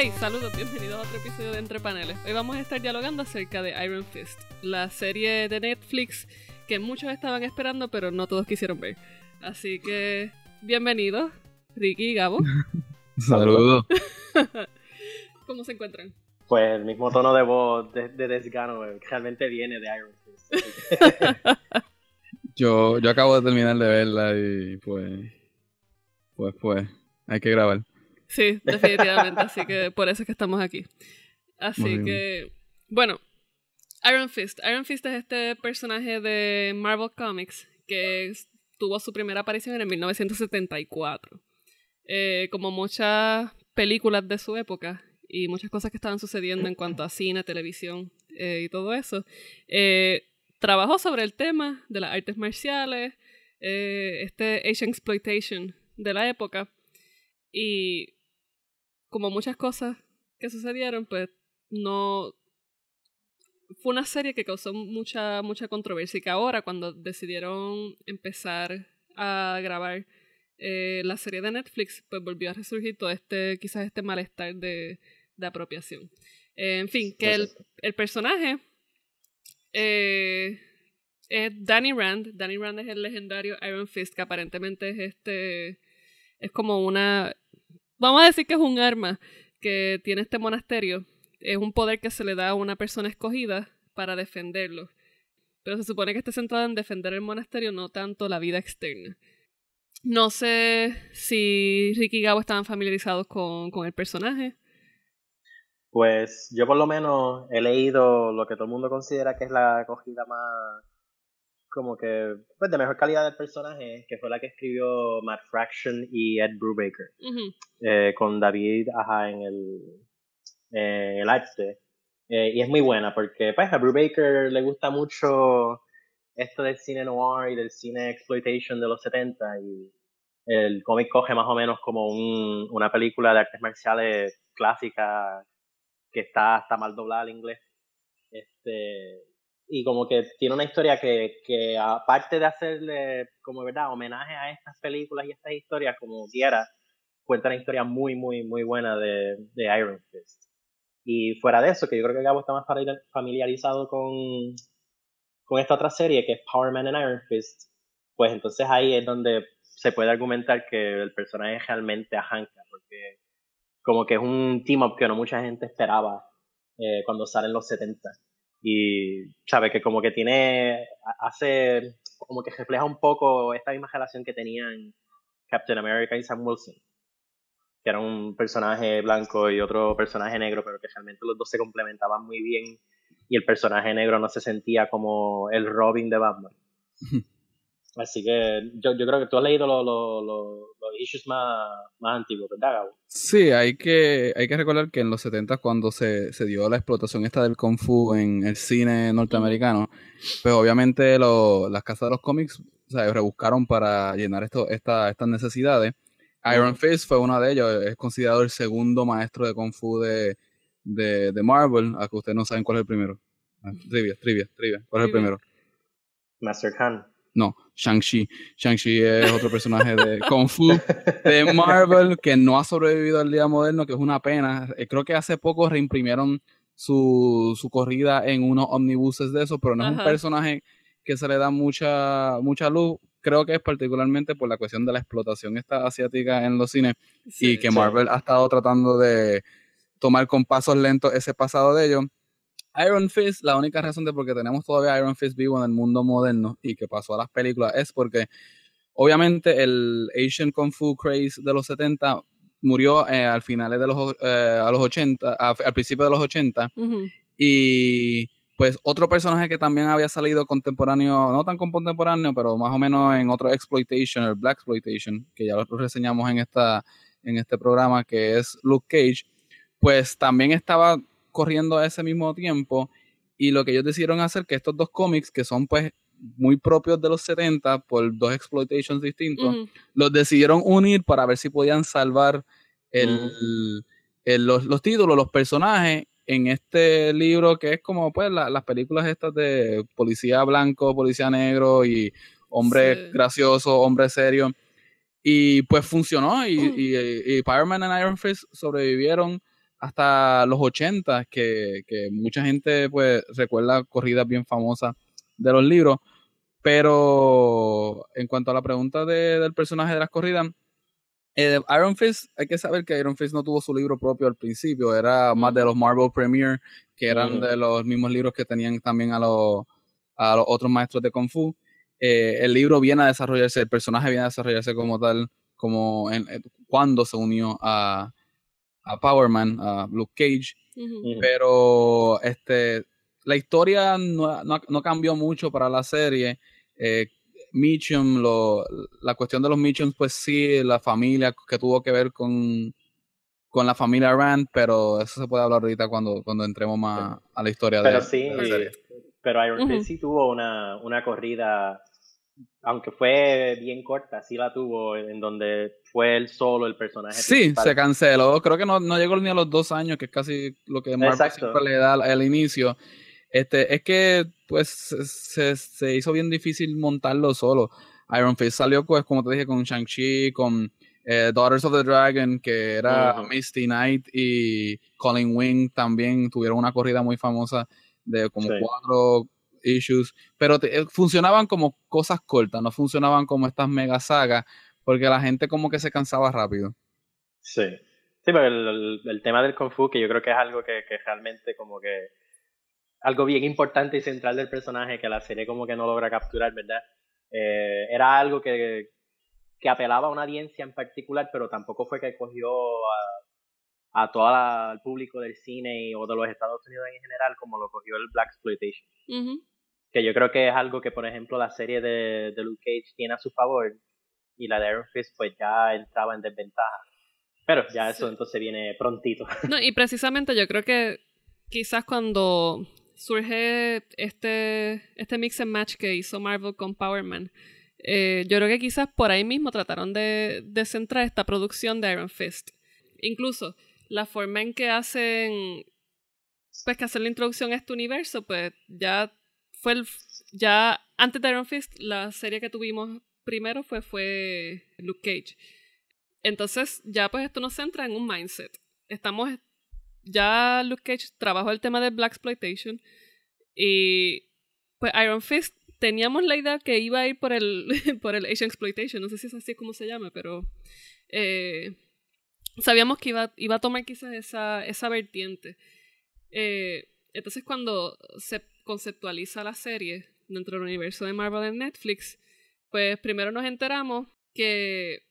Hey, saludos, bienvenidos a otro episodio de Entre Paneles. Hoy vamos a estar dialogando acerca de Iron Fist, la serie de Netflix que muchos estaban esperando, pero no todos quisieron ver. Así que, bienvenidos, Ricky y Gabo. Saludos. ¿Cómo se encuentran? Pues el mismo tono de voz de, desgano realmente viene de Iron Fist. yo, yo acabo de terminar de verla y pues, pues, pues, hay que grabar. Sí, definitivamente. así que por eso es que estamos aquí. Así que, bueno, Iron Fist. Iron Fist es este personaje de Marvel Comics que tuvo su primera aparición en 1974. Eh, como muchas películas de su época y muchas cosas que estaban sucediendo en cuanto a cine, televisión eh, y todo eso, eh, trabajó sobre el tema de las artes marciales, este Asian Exploitation de la época y como muchas cosas que sucedieron, pues no fue una serie que causó mucha mucha controversia y que ahora cuando decidieron empezar a grabar eh, la serie de Netflix, pues volvió a resurgir todo este quizás este malestar de, de apropiación. Eh, en fin, que el, el personaje eh, es Danny Rand. Danny Rand es el legendario Iron Fist, que aparentemente es este es como una vamos a decir que es un arma que tiene este monasterio. Es un poder que se le da a una persona escogida para defenderlo. Pero se supone que está centrado en defender el monasterio, no tanto la vida externa. No sé si Ricky y Gabo estaban familiarizados con, con el personaje. Pues yo por lo menos he leído lo que todo el mundo considera que es la acogida más como que, pues de mejor calidad del personaje, que fue la que escribió Matt Fraction y Ed Brubaker, eh, con David Aja en el, en el arte. Eh, y es muy buena porque pues, a Brubaker le gusta mucho esto del cine noir y del cine exploitation de los 70 y el cómic coge más o menos como un, una película de artes marciales clásica que está, está mal doblada al inglés. Este, y como que tiene una historia que, que aparte de hacerle como verdad homenaje a estas películas y estas historias como quiera cuenta una historia muy muy muy buena de, de Iron Fist. Y fuera de eso que yo creo que Gabo está más familiarizado con con esta otra serie que es Power Man and Iron Fist pues entonces ahí es donde se puede argumentar que el personaje realmente arranca porque como que es un team up que no mucha gente esperaba eh, cuando sale en los 70 y sabe que como que tiene hace como que refleja un poco esta misma relación que tenían Captain America y Sam Wilson que era un personaje blanco y otro personaje negro pero que realmente los dos se complementaban muy bien y el personaje negro no se sentía como el Robin de Batman Así que yo, yo creo que tú has leído los issues más, más antiguos, ¿verdad, Gabo? Sí, hay que, hay que recordar que en los 70 cuando se, se dio la explotación esta del Kung Fu en el cine norteamericano, pues obviamente lo, las casas de los cómics o sea, rebuscaron para llenar esto, esta, estas necesidades. Iron Fist fue uno de ellos, es considerado el segundo maestro de Kung Fu de, de, de Marvel, a que ustedes no saben cuál es el primero. Ah, trivia, trivia, trivia. ¿Cuál es el primero? Master Khan. No, Shang-Chi. Shang-Chi es otro personaje de Kung Fu de Marvel que no ha sobrevivido al día moderno, que es una pena. Eh, creo que hace poco reimprimieron su, su corrida en unos omnibuses de eso, pero no es un personaje que se le da mucha, mucha luz. Creo que es particularmente por la cuestión de la explotación esta asiática en los cines y que Marvel ha estado tratando de tomar con pasos lentos ese pasado de ellos Iron Fist, la única razón de por qué tenemos todavía Iron Fist vivo en el mundo moderno y que pasó a las películas es porque obviamente el Asian Kung Fu craze de los 70 murió eh, al finales de los eh, a los 80, al principio de los 80 y pues otro personaje que también había salido contemporáneo, no tan contemporáneo, pero más o menos en otro exploitation, el black exploitation, que ya lo reseñamos en esta en este programa que es Luke Cage, pues también estaba corriendo a ese mismo tiempo y lo que ellos decidieron hacer que estos dos cómics que son pues muy propios de los 70 por dos exploitations distintos, los decidieron unir para ver si podían salvar el, los, títulos, los personajes en este libro que es como pues las películas estas de policía blanco, policía negro y hombre gracioso, hombre serio. Y pues funcionó y, y, y Fireman and Iron Fist sobrevivieron hasta los 80, que, que mucha gente pues recuerda corridas bien famosas de los libros. Pero en cuanto a la pregunta de, del personaje de las corridas, eh, Iron Fist, hay que saber que Iron Fist no tuvo su libro propio al principio, era más de los Marvel Premiere, que eran de los mismos libros que tenían también a los, a los otros maestros de Kung Fu. Eh, el libro viene a desarrollarse, el personaje viene a desarrollarse como tal, como en, cuando se unió a, a Power a Luke Cage. Pero este, la historia no, no, no, cambió mucho para la serie. Eh, Mitchum, lo, la cuestión de los Mitchums, pues sí, la familia que tuvo que ver con, con la familia Rand, pero eso se puede hablar ahorita cuando, cuando entremos más a la historia pero de, sí, la serie. Pero Iron Fist sí tuvo una, una corrida, aunque fue bien corta, sí la tuvo, en donde fue él solo el personaje. Sí, principal. se canceló. Creo que no, no llegó ni a los dos años, que es casi lo que Marvel Exacto. siempre le da al inicio. Este, es que pues se, se hizo bien difícil montarlo solo. Iron Fist salió pues como te dije con Shang-Chi, con eh, Daughters of the Dragon, que era. Misty Knight y Colin Wing también tuvieron una corrida muy famosa de como Sí. cuatro issues, pero te- eh, funcionaban como cosas cortas, no funcionaban como estas mega sagas, porque la gente como que se cansaba rápido. Sí. Sí, pero el, el- el tema del Kung Fu, que yo creo que es algo que, que realmente como que algo bien importante y central del personaje que la serie como que no logra capturar, ¿verdad? Eh, era algo que, que apelaba a una audiencia en particular, pero tampoco fue que cogió a, a todo el público del cine y- o de los Estados Unidos en general como lo cogió el Black Exploitation. Ujú. Que yo creo que es algo que, por ejemplo, la serie de, de Luke Cage tiene a su favor y la de Iron Fist pues ya entraba en desventaja. Pero ya eso Sí. entonces viene prontito. No, y precisamente yo creo que quizás cuando surge este, este mix and match que hizo Marvel con Power Man, eh, yo creo que quizás por ahí mismo trataron de, de centrar esta producción de Iron Fist. Incluso la forma en que hacen, pues que hacen la introducción a este universo, pues ya fue el, ya antes de Iron Fist, la serie que tuvimos primero fue, fue Luke Cage. Entonces ya pues esto nos centra en un mindset. Estamos ya Luke Cage trabajó el tema de Black Exploitation y pues Iron Fist teníamos la idea que iba a ir por el por el Asian Exploitation, no sé si es así como se llama, pero eh, sabíamos que iba, iba a tomar quizás esa, esa vertiente. Eh, entonces cuando se conceptualiza la serie dentro del universo de Marvel en Netflix, pues primero nos enteramos que,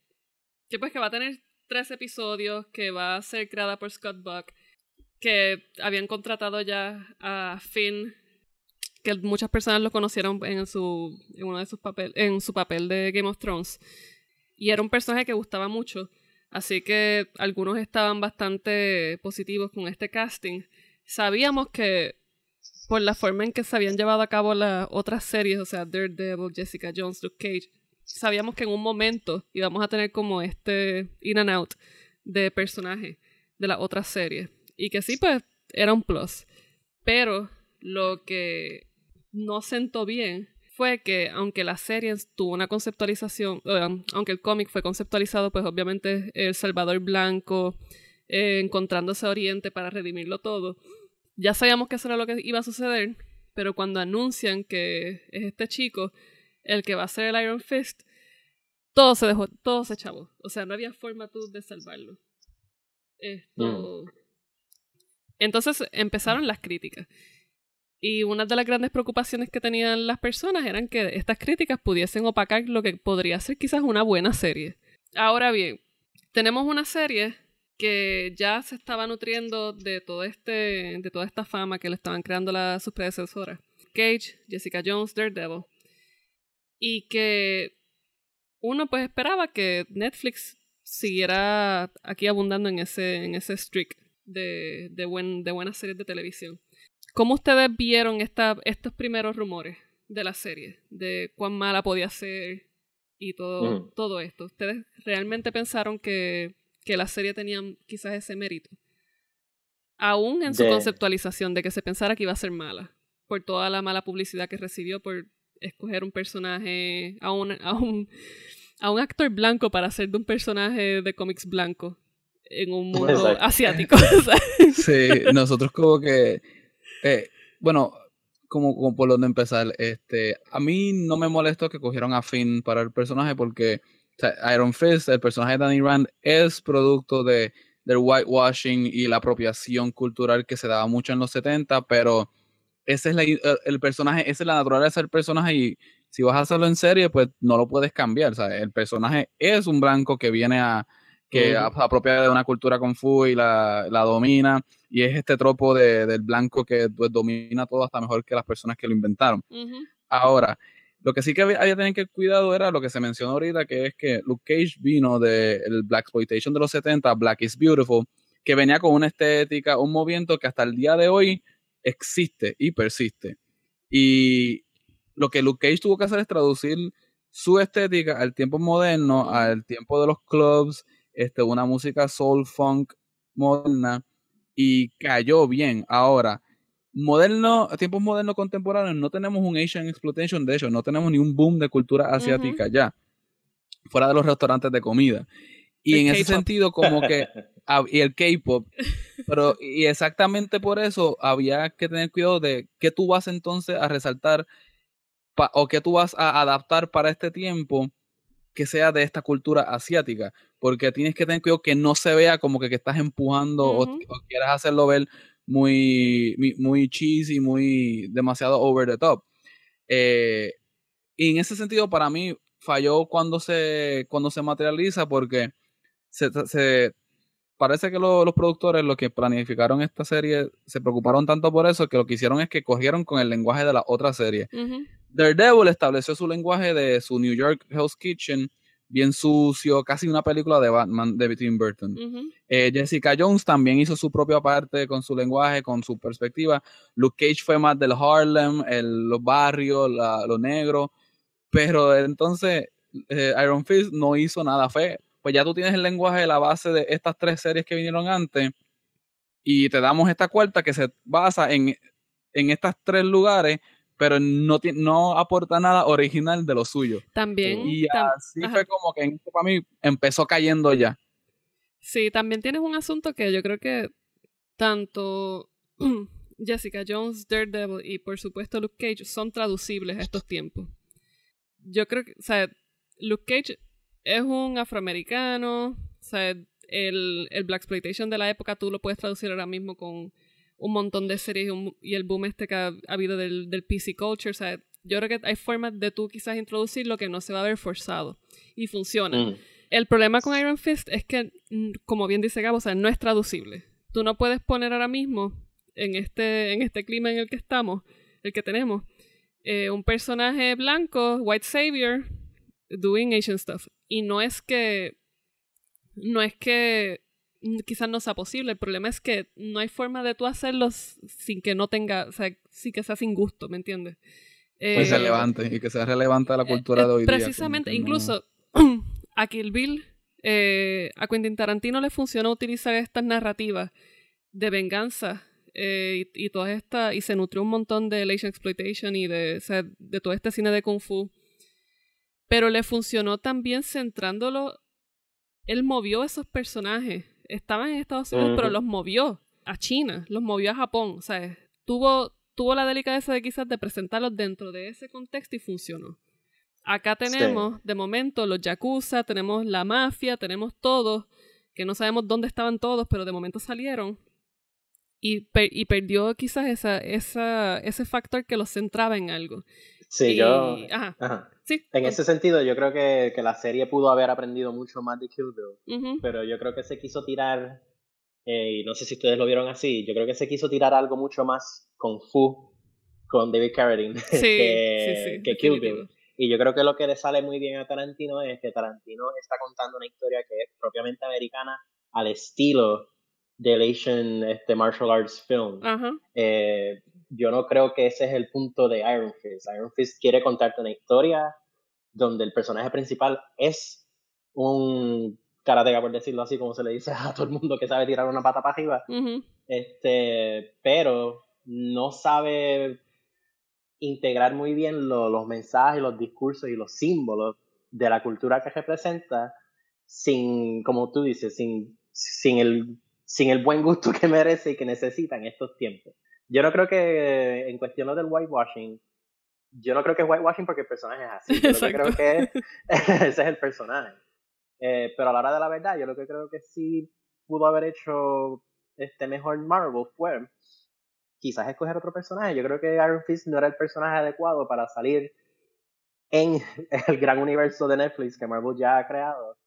que pues que va a tener tres episodios, que va a ser creada por Scott Buck, que habían contratado ya a Finn, que muchas personas lo conocieron en su en uno de sus papel, en su papel de Game of Thrones. Y era un personaje que gustaba mucho, así que algunos estaban bastante positivos con este casting. Sabíamos que por la forma en que se habían llevado a cabo las otras series, o sea, Daredevil, Jessica Jones, Luke Cage, sabíamos que en un momento íbamos a tener como este in and out de personaje de las otras series. Y que sí, pues, era un plus. Pero lo que no sentó bien fue que aunque la serie tuvo una conceptualización, um, aunque el cómic fue conceptualizado, pues obviamente el Salvador Blanco eh, encontrándose a Oriente para redimirlo todo, ya sabíamos que eso era lo que iba a suceder, pero cuando anuncian que es este chico el que va a ser el Iron Fist, todo se dejó, todo se chavó. O sea, no había forma tú de salvarlo. Esto. Entonces empezaron las críticas. Y una de las grandes preocupaciones que tenían las personas eran que estas críticas pudiesen opacar lo que podría ser quizás una buena serie. Ahora bien, tenemos una serie que ya se estaba nutriendo de todo este de toda esta fama que le estaban creando las sus predecesoras. Cage, Jessica Jones, Daredevil. Y que uno pues esperaba que Netflix siguiera aquí abundando en ese en ese streak de, de, buen, de buenas series de televisión. ¿Cómo ustedes vieron esta, estos primeros rumores de la serie? De cuán mala podía ser y todo, Mm. todo esto. ¿Ustedes realmente pensaron que, que la serie tenía quizás ese mérito? Aún en su De- conceptualización de que se pensara que iba a ser mala. Por toda la mala publicidad que recibió por escoger un personaje, a un, a un, a un actor blanco para hacer de un personaje de cómics blanco. en un mundo asiático. sí, nosotros como que, eh, bueno, como, como, por donde empezar, este, a mí no me molestó que cogieron a Finn para el personaje porque Iron Fist, el personaje de Danny Rand, es producto de, del whitewashing y la apropiación cultural que se daba mucho en los 70, pero ese es la, el personaje, esa es la naturaleza del personaje y si vas a hacerlo en serie, pues no lo puedes cambiar. El personaje es un blanco que viene a, que apropia de una cultura kung fu y la, la domina, y es este tropo de, del blanco que pues, domina todo hasta mejor que las personas que lo inventaron. Ahora, lo que sí que había, que tener cuidado era lo que se mencionó ahorita, que es que Luke Cage vino del Black Exploitation de los 70, Black is Beautiful, que venía con una estética, un movimiento que hasta el día de hoy existe y persiste. Y lo que Luke Cage tuvo que hacer es traducir su estética al tiempo moderno, al tiempo de los clubs este, una música soul funk moderna y cayó bien. Ahora, moderno, tiempos modernos contemporáneos, no tenemos un Asian exploitation, de hecho, no tenemos ni un boom de cultura asiática ya, fuera de los restaurantes de comida. Y en ese sentido, como que, y el K-pop, pero, y exactamente por eso había que tener cuidado de qué tú vas entonces a resaltar o qué tú vas a adaptar para este tiempo que sea de esta cultura asiática, porque tienes que tener cuidado que no se vea como que, que estás empujando o, quieras hacerlo ver muy, muy cheesy, muy demasiado over the top. Eh, y en ese sentido, para mí, falló cuando se, cuando se materializa, porque se, parece que los productores, los que planificaron esta serie, se preocuparon tanto por eso que lo que hicieron es que cogieron con el lenguaje de la otra serie. Daredevil estableció su lenguaje de su New York Hell's Kitchen, bien sucio, casi una película de Batman de Tim Burton. Eh, Jessica Jones también hizo su propia parte con su lenguaje, con su perspectiva. Luke Cage fue más del Harlem, el, los barrios, lo negro. Pero entonces eh, Iron Fist no hizo nada fe. Pues ya tú tienes el lenguaje de la base de estas tres series que vinieron antes. Y te damos esta cuarta que se basa en, en estos tres lugares pero no, no aporta nada original de lo suyo. También. Y así fue como que para mí empezó cayendo ya. Sí, también tienes un asunto que yo creo que tanto Jessica Jones, Daredevil y por supuesto Luke Cage son traducibles a estos tiempos. Yo creo que, o sea, Luke Cage es un afroamericano, o sea, el, el Black Exploitation de la época tú lo puedes traducir ahora mismo con un montón de series y, el boom este que ha, habido del, del, PC culture. O sea, yo creo que hay formas de tú quizás introducir lo que no se va a ver forzado y funciona. Mm. El problema con Iron Fist es que, mm, como bien dice Gabo, o sea, no es traducible. Tú no puedes poner ahora mismo, en este, en este clima en el que estamos, el que tenemos, eh, un personaje blanco, white savior, doing Asian stuff. Y no es que. No es que quizás no sea posible. El problema es que no hay forma de tú hacerlo sin que no tenga, o sea, sí que sea sin gusto, ¿me entiendes? Eh, relevante y que sea relevante a la cultura de hoy día. Precisamente, incluso a Kill Bill, eh, a Quentin Tarantino le funciona utilizar estas narrativas de venganza eh, y, y toda esta, y se nutrió un montón de Asian Exploitation y de, o sea, de todo este cine de Kung Fu. Pero le funcionó también centrándolo. Él movió esos personajes estaban en Estados Unidos, pero los movió a China, los movió a Japón. O sea, tuvo, tuvo la delicadeza de quizás de presentarlos dentro de ese contexto y funcionó. Acá tenemos, de momento, los yakuza, tenemos la mafia, tenemos todos, que no sabemos dónde estaban todos, pero de momento salieron. Y, y perdió quizás esa, esa, ese factor que los centraba en algo. Sí, yo. Ajá. Sí. En ese sentido, yo creo que, que, la serie pudo haber aprendido mucho más de Kill Bill. Pero yo creo que se quiso tirar. Eh, y no sé si ustedes lo vieron así. Yo creo que se quiso tirar algo mucho más con Fu con David Carradine que, que Kill Bill. Y yo creo que lo que le sale muy bien a Tarantino es que Tarantino está contando una historia que es propiamente americana al estilo del Asian este, martial arts film. Eh, yo no creo que ese es el punto de Iron Fist. Iron Fist quiere contarte una historia donde el personaje principal es un karateka, por decirlo así, como se le dice a todo el mundo que sabe tirar una pata para arriba. este, pero no sabe integrar muy bien los mensajes, los discursos y los símbolos de la cultura que representa sin, como tú dices, sin sin el, sin el buen gusto que merece y que necesita en estos tiempos. Yo no creo que en cuestión del whitewashing, yo no creo que es whitewashing porque el personaje es así. Yo creo que ese es el personaje. Eh, pero a la hora de la verdad, yo lo que creo que sí pudo haber hecho este mejor Marvel fue quizás escoger otro personaje. Yo creo que Iron Fist no era el personaje adecuado para salir en el gran universo de Netflix que Marvel ya ha creado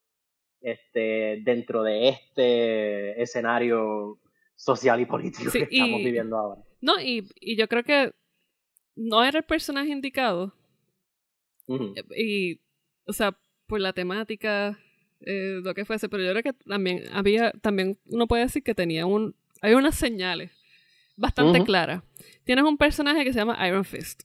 este, dentro de este escenario social y político que estamos viviendo ahora. No, y, y, yo creo que no era el personaje indicado. Y, o sea, por la temática, eh, lo que fuese, pero yo creo que también había, también uno puede decir que tenía un, hay unas señales bastante claras. Tienes un personaje que se llama Iron Fist,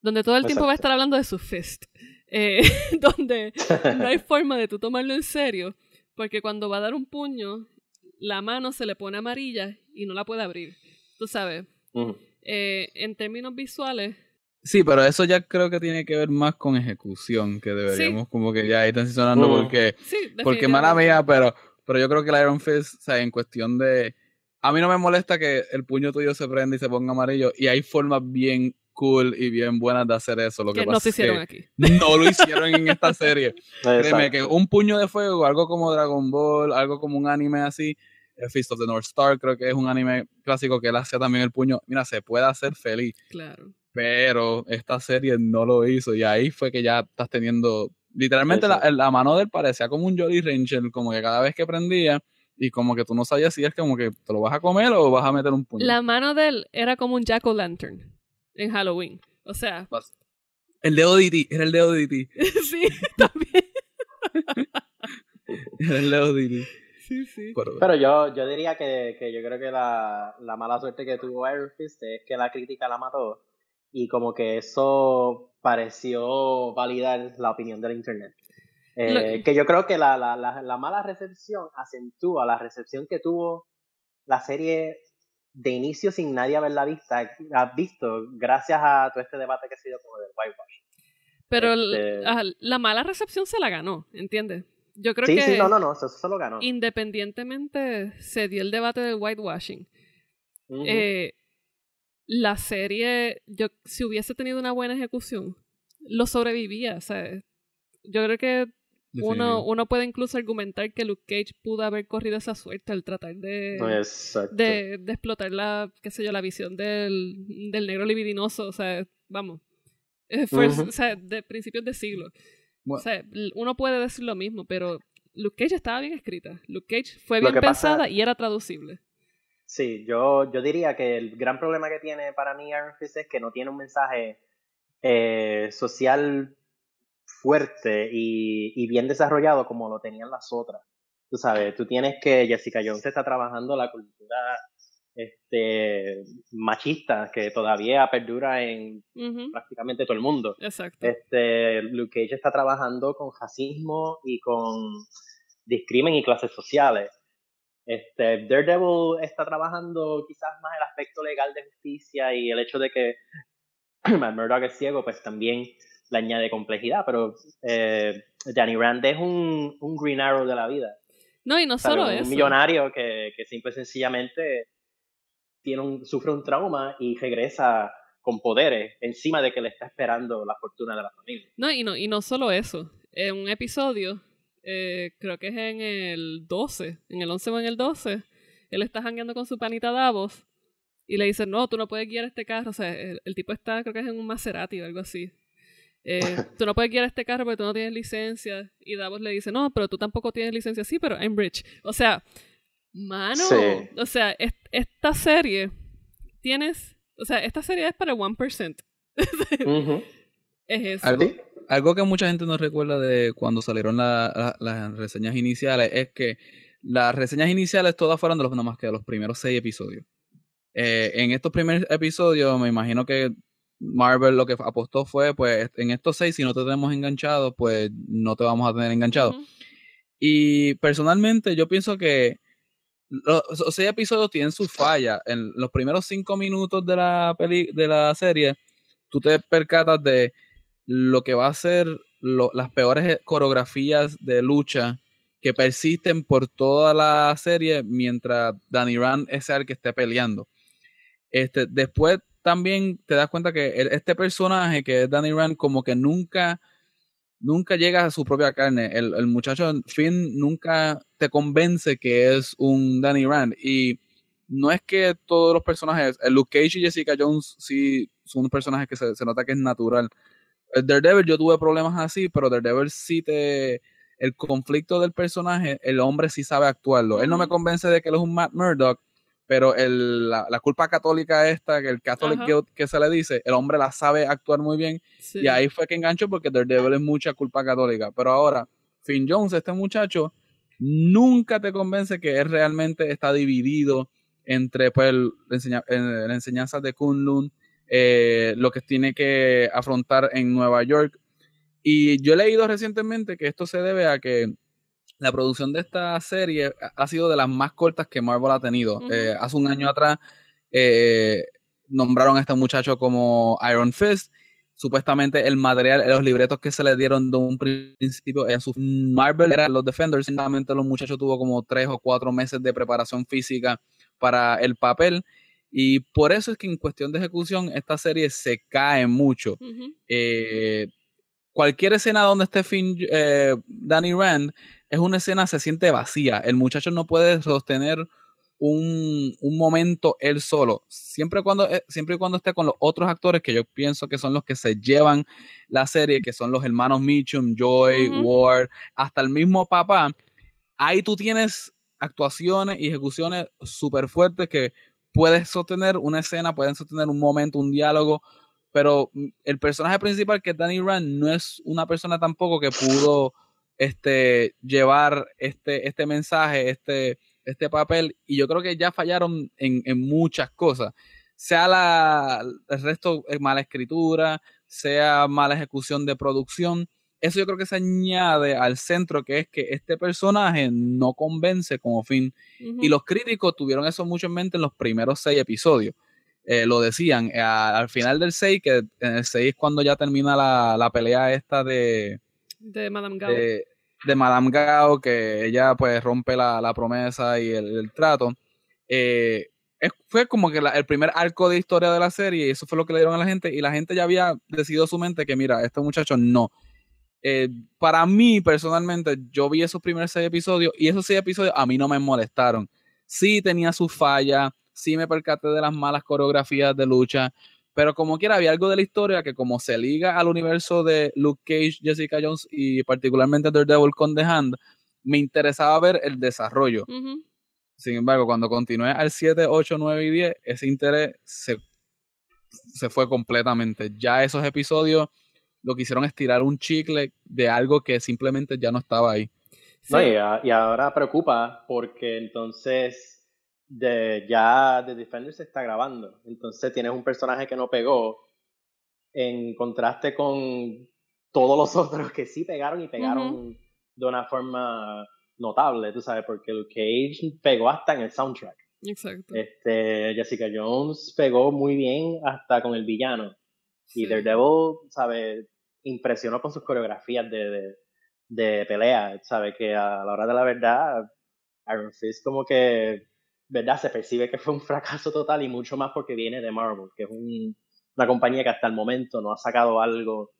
donde todo el tiempo va a estar hablando de su fist, eh, donde no hay forma de tú tomarlo en serio, porque cuando va a dar un puño, la mano se le pone amarilla y no la puede abrir. Tú sabes. Eh, en términos visuales. Sí, pero eso ya creo que tiene que ver más con ejecución, que deberíamos como que ya ir transicionando porque, porque mala mía, pero, pero yo creo que el Iron Fist, o sea, en cuestión de... A mí no me molesta que el puño tuyo se prenda y se ponga amarillo y hay formas bien cool y bien buenas de hacer eso. Lo que, no se hicieron aquí. No lo hicieron en esta serie. Créeme que un puño de fuego, algo como Dragon Ball, algo como un anime así, el Fist of the North Star, creo que es un anime clásico que él hacía también el puño. Mira, se puede hacer feliz. Claro. Pero esta serie no lo hizo y ahí fue que ya estás teniendo. Literalmente la, la, mano de él parecía como un Jolly Ranger, como que cada vez que prendía y como que tú no sabías si es como que te lo vas a comer o vas a meter un puño. La mano de él era como un Jack o Lantern en Halloween. O sea. El de ODT, era el de ODT. sí, también. era el de ODT. Sí, sí. Pero yo, yo diría que, que yo creo que la, la, mala suerte que tuvo Iron Fist es que la crítica la mató y como que eso pareció validar la opinión del internet. Eh, que yo creo que la, la, la, la, mala recepción acentúa la recepción que tuvo la serie de inicio sin nadie haberla vista, visto gracias a todo este debate que ha sido como del whitewash. Pero este la mala recepción se la ganó, ¿entiendes? Yo creo que. Sí, no, no, no, eso, se lo ganó. Independientemente se dio el debate del whitewashing. eh, la serie, yo, si hubiese tenido una buena ejecución, lo sobrevivía. O sea, yo creo que uno, uno puede incluso argumentar que Luke Cage pudo haber corrido esa suerte al tratar de, de, de, explotar la, qué sé yo, la visión del, del negro libidinoso. O sea, vamos. Eh, fue, o sea, de principios de siglo. O sea, uno puede decir lo mismo, pero Luke Cage estaba bien escrita. Luke Cage fue bien pensada y era traducible. Sí, yo, yo diría que el gran problema que tiene para mí Iron Fist es que no tiene un mensaje eh, social fuerte y, y, bien desarrollado como lo tenían las otras. Tú sabes, tú tienes que Jessica Jones está trabajando la cultura este, machista que todavía perdura en prácticamente todo el mundo. Exacto. Este, Luke Cage está trabajando con racismo y con discrimen y clases sociales. Este, Daredevil está trabajando quizás más el aspecto legal de justicia y el hecho de que Matt Murdock es ciego, pues también le añade complejidad, pero eh, Danny Rand es un, un Green Arrow de la vida. No, y no solo eso. Un millonario que, que simple y sencillamente sufre un trauma y regresa con poderes encima de que le está esperando la fortuna de la familia. No, y no, y no solo eso. En un episodio, eh, creo que es en el 12, en el 11 o en el 12, él está jangueando con su panita Davos y le dice, no, tú no puedes guiar este carro. O sea, el, tipo está, creo que es en un Maserati o algo así. Eh, tú no puedes guiar este carro porque tú no tienes licencia. Y Davos le dice, no, pero tú tampoco tienes licencia. Sí, pero I'm rich. O sea, Mano, o sea, esta serie tienes, o sea, esta serie es para el 1%. Es eso. Algo, que mucha gente no recuerda de cuando salieron las reseñas iniciales es que las reseñas iniciales todas fueron de los más que de los primeros seis episodios. Eh, en estos primeros episodios, me imagino que Marvel lo que apostó fue, pues, en estos seis, si no te tenemos enganchado, pues no te vamos a tener enganchado. Y personalmente yo pienso que los, seis episodios tienen su falla. En los primeros cinco minutos de la, peli, de la serie, tú te percatas de lo que va a ser las peores coreografías de lucha que que persisten por toda la serie mientras Danny Rand es el que esté peleando. Este, después también te das cuenta que este personaje que es Danny Rand como que nunca nunca llega a su propia carne. El, el, muchacho Finn nunca te convence que es un Danny Rand. Y no es que todos los personajes, el Luke Cage y Jessica Jones sí son personajes que se, se nota que es natural. El Daredevil yo tuve problemas así, pero Daredevil sí te... El conflicto del personaje, el hombre sí sabe actuarlo. Él no me convence de que él es un Matt Murdock, pero el, la, la, culpa católica esta, que el Catholic Guilt que se le dice, el hombre la sabe actuar muy bien. Y ahí fue que enganchó porque Daredevil es mucha culpa católica. Pero ahora, Finn Jones, este muchacho, nunca te convence que él realmente está dividido entre pues, la, enseñanza de Kunlun, eh, lo que tiene que afrontar en Nueva York. Y yo he leído recientemente que esto se debe a que la producción de esta serie ha sido de las más cortas que Marvel ha tenido. Eh, hace un año atrás eh, nombraron a este muchacho como Iron Fist. Supuestamente el material, los libretos que se le dieron de un principio en su Marvel eran los Defenders. Simplemente los muchachos tuvo como tres o cuatro meses de preparación física para el papel. Y por eso es que en cuestión de ejecución esta serie se cae mucho. Eh, cualquier escena donde esté Finn, Danny Rand es una escena, se siente vacía. El muchacho no puede sostener un, momento él solo. Siempre, cuando, eh, siempre y cuando esté con los otros actores, que yo pienso que son los que se llevan la serie, que son los hermanos Mitchum, Joy, Ward, hasta el mismo papá, ahí tú tienes actuaciones y ejecuciones súper fuertes que puedes sostener una escena, pueden sostener un momento, un diálogo, pero el personaje principal, que es Danny Rand, no es una persona tampoco que pudo este, llevar este, este mensaje, este, este papel, y yo creo que ya fallaron en, en muchas cosas. Sea la, el resto es mala escritura, sea mala ejecución de producción. Eso yo creo que se añade al centro, que es que este personaje no convence como fin. Y los críticos tuvieron eso mucho en mente en los primeros seis episodios. Eh, lo decían, eh, al final del 6, que en el 6 es cuando ya termina la, la pelea esta de, de Madame Gao. Que ella pues rompe la, promesa y el, trato. Eh, fue como que el primer arco de historia de la serie y eso fue lo que le dieron a la gente y la gente ya había decidido su mente que mira, este muchacho no. Eh, para mí personalmente yo vi esos primeros seis episodios y esos seis episodios a mí no me molestaron. Sí tenía sus fallas, sí me percaté de las malas coreografías de lucha, pero como quiera, había algo de la historia que como se liga al universo de Luke Cage, Jessica Jones y particularmente Daredevil con The Hand, me interesaba ver el desarrollo. Sin embargo, cuando continué al 7, 8, 9 y 10, ese interés se, se fue completamente. Ya esos episodios lo quisieron estirar un chicle de algo que simplemente ya no estaba ahí. y, ahora preocupa porque entonces de ya The Defender se está grabando. Entonces tienes un personaje que no pegó en contraste con todos los otros que sí pegaron y pegaron de una forma notable, tú sabes, porque Luke Cage pegó hasta en el soundtrack. Exacto. Este, Jessica Jones pegó muy bien hasta con el villano. Y Daredevil, ¿sabes? Impresionó con sus coreografías de, de, de pelea, ¿sabes? Que a la hora de la verdad, Iron Fist como que ¿verdad? Se percibe que fue un fracaso total y mucho más porque viene de Marvel, que es una compañía que hasta el momento no ha sacado algo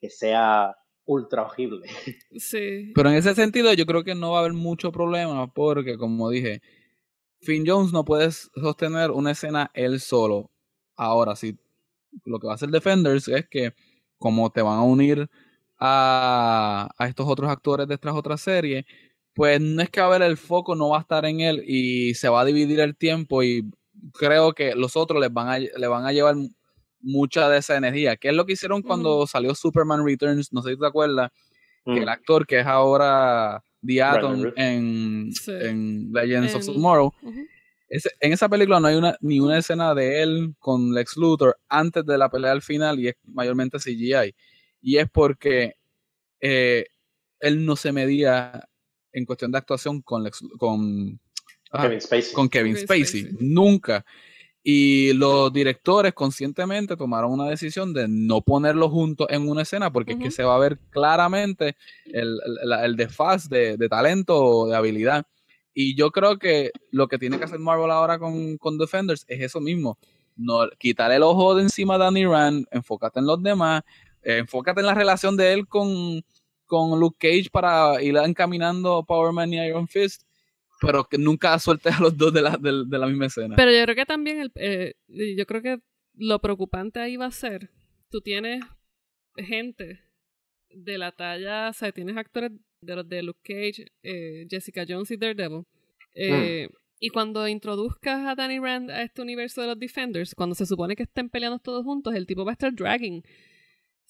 que sea ultra horrible. Sí. Pero en ese sentido yo creo que no va a haber mucho problema porque, como dije, Finn Jones no puede sostener una escena él solo. Ahora, sí, lo que va a hacer Defenders es que como te van a unir a, a estos otros actores de estas otras series, pues no es que a ver el foco no va a estar en él y se va a dividir el tiempo y creo que los otros les van a, le van a llevar mucha de esa energía, que es lo que hicieron cuando salió Superman Returns, no sé si te acuerdas, que el mm. actor que es ahora The Atom en, Legends of Tomorrow, en esa película no hay una, ni una escena de él con Lex Luthor antes de la pelea al final y es mayormente CGI. Y es porque eh, él no se medía en cuestión de actuación con, con, Kevin Spacey. Con Kevin, Spacey. Nunca. Y los directores conscientemente tomaron una decisión de no ponerlos juntos en una escena porque es que se va a ver claramente el, el, desfaz de, de, talento o de habilidad. Y yo creo que lo que tiene que hacer Marvel ahora con, con Defenders es eso mismo. No, quitar el ojo de encima de Danny Rand, enfócate en los demás, eh, enfócate en la relación de él con, con Luke Cage para ir encaminando Power Man y Iron Fist pero que nunca sueltes a los dos de la, de, la misma escena. Pero yo creo que también, el, eh, yo creo que lo preocupante ahí va a ser, tú tienes gente de la talla, o sea, tienes actores de los de Luke Cage, eh, Jessica Jones y Daredevil. Eh, mm. Y cuando introduzcas a Danny Rand a este universo de los Defenders, cuando se supone que estén peleando todos juntos, el tipo va a estar dragging.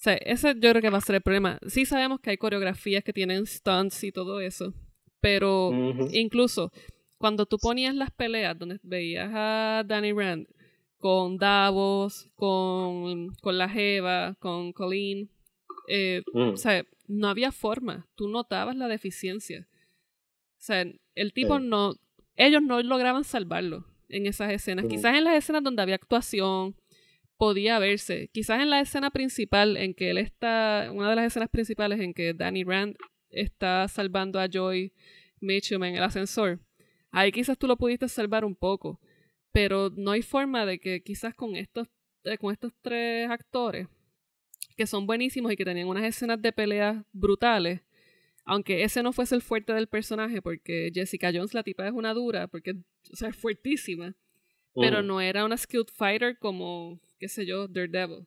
O sea, ese yo creo que va a ser el problema. Sí sabemos que hay coreografías que tienen stunts y todo eso, pero incluso cuando tú ponías las peleas donde veías a Danny Rand con Davos, con, con la Jeva, con Colleen, eh, mm. o sea, no había forma. Tú notabas la deficiencia. O sea, el tipo no. Ellos no lograban salvarlo en esas escenas. Quizás en las escenas donde había actuación podía verse. Quizás en la escena principal en que él está. Una de las escenas principales en que Danny Rand está salvando a Joy Mitchum en el ascensor. Ahí quizás tú lo pudiste salvar un poco, pero no hay forma de que quizás con estos, eh, con estos tres actores, que son buenísimos y que tenían unas escenas de peleas brutales, aunque ese no fuese el fuerte del personaje, porque Jessica Jones, la tipa es una dura, porque o sea, es fuertísima, pero no era una skilled fighter como, qué sé yo, Daredevil.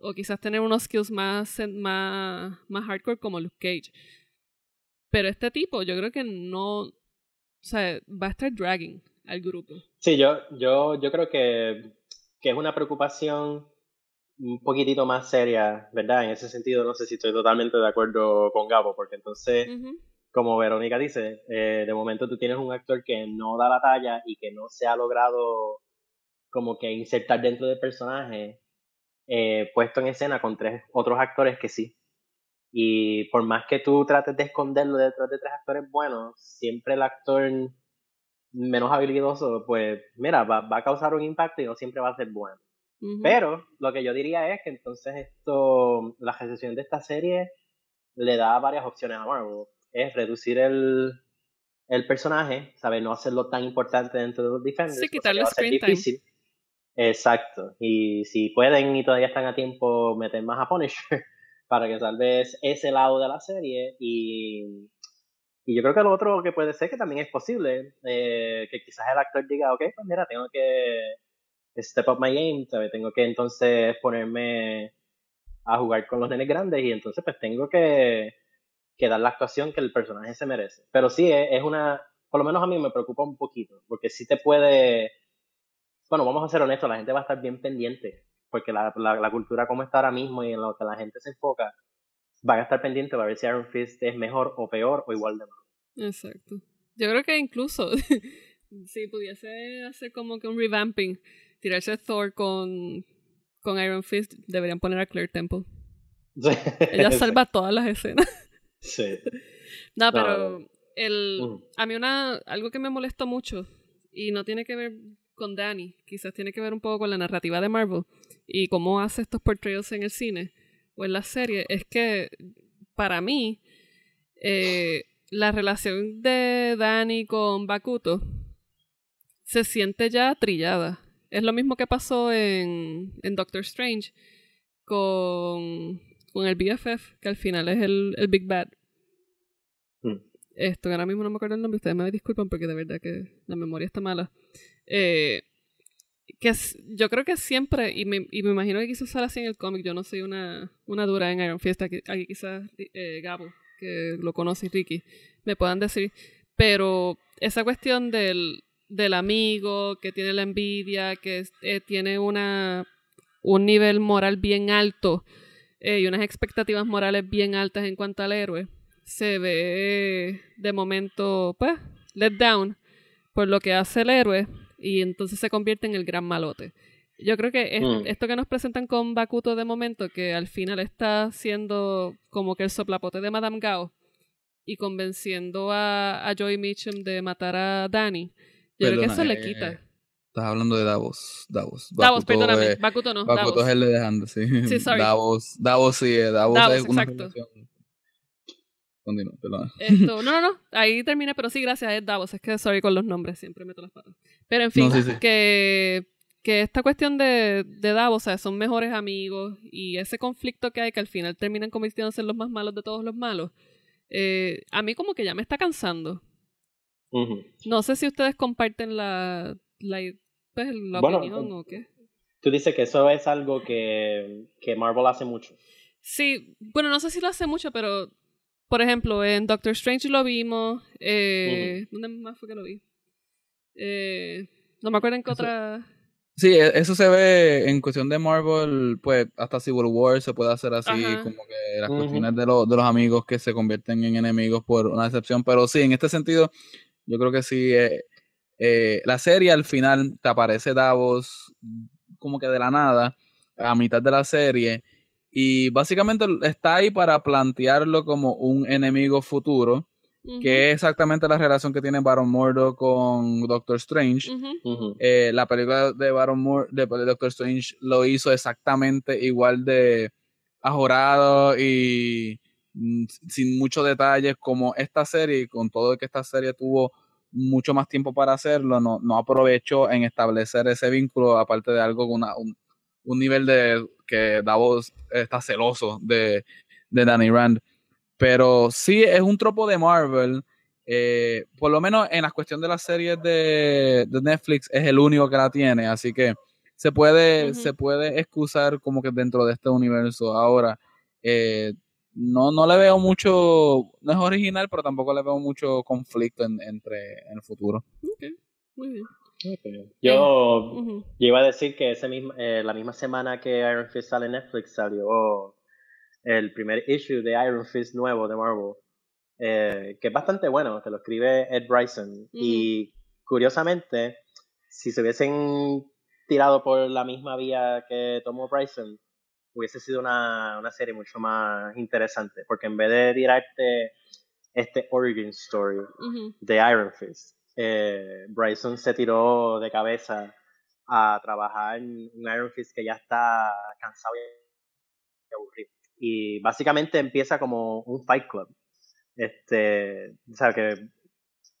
O quizás tener unos skills más, más, más hardcore como Luke Cage. Pero este tipo, yo creo que no. O sea, va a estar dragging al grupo. Sí, yo, yo, yo creo que, que es una preocupación un poquitito más seria, ¿verdad? En ese sentido, no sé si estoy totalmente de acuerdo con Gabo, porque entonces, como Verónica dice, eh, de momento tú tienes un actor que no da la talla y que no se ha logrado como que insertar dentro del personaje, eh, puesto en escena con tres otros actores que sí. Y por más que tú trates de esconderlo detrás de tres actores buenos, siempre el actor menos habilidoso, pues mira, va, va a causar un impacto y no siempre va a ser bueno. Pero lo que yo diría es que entonces esto, la recepción de esta serie le da varias opciones a Marvel. Es reducir el, el personaje, ¿sabes? No hacerlo tan importante dentro de los Defenders. Sí, quitarle screen difícil. Exacto. Y si pueden y todavía están a tiempo, meter más a Punisher para que salves ese lado de la serie y, y yo creo que lo otro que puede ser que también es posible, eh, que quizás el actor diga, ok, pues mira, tengo que step up my game, ¿sabes? tengo que entonces ponerme a jugar con los nenes grandes y entonces pues tengo que, que dar la actuación que el personaje se merece. Pero sí, es, es una, por lo menos a mí me preocupa un poquito, porque sí te puede, bueno, vamos a ser honestos, la gente va a estar bien pendiente porque la, la, cultura como está ahora mismo y en lo que la gente se enfoca, van a estar pendientes para ver si Iron Fist es mejor o peor o igual de malo. Exacto. Yo creo que incluso si pudiese hacer como que un revamping, tirarse Thor con, con Iron Fist, deberían poner a Claire Temple. Ella salva todas las escenas. Sí. no, pero el, a mí una, algo que me molesta mucho y no tiene que ver con Danny, quizás tiene que ver un poco con la narrativa de Marvel y cómo hace estos portrayals en el cine o en la serie, es que para mí eh, la relación de Danny con Bakuto se siente ya trillada. Es lo mismo que pasó en, en Doctor Strange con, con el BFF, que al final es el, el Big Bad. Hmm. Esto, ahora mismo no me acuerdo el nombre, ustedes me disculpan porque de verdad que la memoria está mala. Eh, que yo creo que siempre, y me, y me imagino que quizás sale así en el cómic, yo no soy una, una dura en Iron Fist, aquí, quizás eh, Gabo, que lo conoce, Ricky, me puedan decir, pero esa cuestión del, del amigo que tiene la envidia, que eh, tiene una, un nivel moral bien alto y unas expectativas morales bien altas en cuanto al héroe, se ve de momento, pues, let down por lo que hace el héroe y entonces se convierte en el gran malote. Yo creo que mm. esto que nos presentan con Bakuto de momento, que al final está siendo como que el soplapote de Madame Gao y convenciendo a, a Joy Mitchum de matar a Danny, yo creo que eso le quita. Estás hablando de Davos. Davos, Davos perdóname. Bakuto no. Bakuto Davos. es el de dejando, sí. Sí, sorry. Davos, Davos sí, eh, Davos, Davos, es una exacto. relación. Continúa, perdón. Esto, no, no, no, ahí terminé, pero sí, gracias, es Davos. Es que sorry con los nombres, siempre meto las patas. Pero en fin, No, sí, sí. que, que esta cuestión de, de Davos, o sea, son mejores amigos y ese conflicto que hay que al final terminan convirtiéndose en los más malos de todos los malos, eh, a mí como que ya me está cansando. Ujú. No sé si ustedes comparten la, la, pues, la Bueno, opinión o qué. Tú dices que eso es algo que, que Marvel hace mucho. Sí, bueno, no sé si lo hace mucho, pero por ejemplo, en Doctor Strange lo vimos. Eh, ¿Dónde más fue que lo vi? Eh, no me acuerdo en qué Eso- otra. Sí, e- eso se ve en cuestión de Marvel, pues hasta Civil War se puede hacer así, Ajá. como que las Ujú. cuestiones de, los de los amigos que se convierten en enemigos por una decepción, pero sí, en este sentido, yo creo que sí, eh, eh, la serie al final te aparece Davos como que de la nada, a mitad de la serie, y básicamente está ahí para plantearlo como un enemigo futuro, que es exactamente la relación que tiene Baron Mordo con Doctor Strange. Eh, la película de Baron Moore, de, de Doctor Strange, lo hizo exactamente igual de ajorado y mm, sin muchos detalles como esta serie, con todo que esta serie tuvo mucho más tiempo para hacerlo, no, no aprovechó en establecer ese vínculo, aparte de algo con una- un, un nivel de que Davos está celoso de, de Danny Rand. Pero sí es un tropo de Marvel. eh, por lo menos en la cuestión de las series de, de Netflix es el único que la tiene, así que se puede, se puede excusar como que dentro de este universo. Ahora, eh, no, no le veo mucho, no es original, pero tampoco le veo mucho conflicto en- entre en el futuro. ok, Muy bien. Yo, iba a decir que ese mismo, eh, la misma semana que Iron Fist sale en Netflix salió el primer issue de Iron Fist nuevo de Marvel, eh, que es bastante bueno, que lo escribe Ed Bryson. Y curiosamente, si se hubiesen tirado por la misma vía que tomó Bryson, hubiese sido una, una serie mucho más interesante, porque en vez de tirarte este origin story de Iron Fist, eh, Bryson se tiró de cabeza a trabajar en un Iron Fist que ya está cansado y aburrido. Y básicamente empieza como un Fight Club. Este, o sea que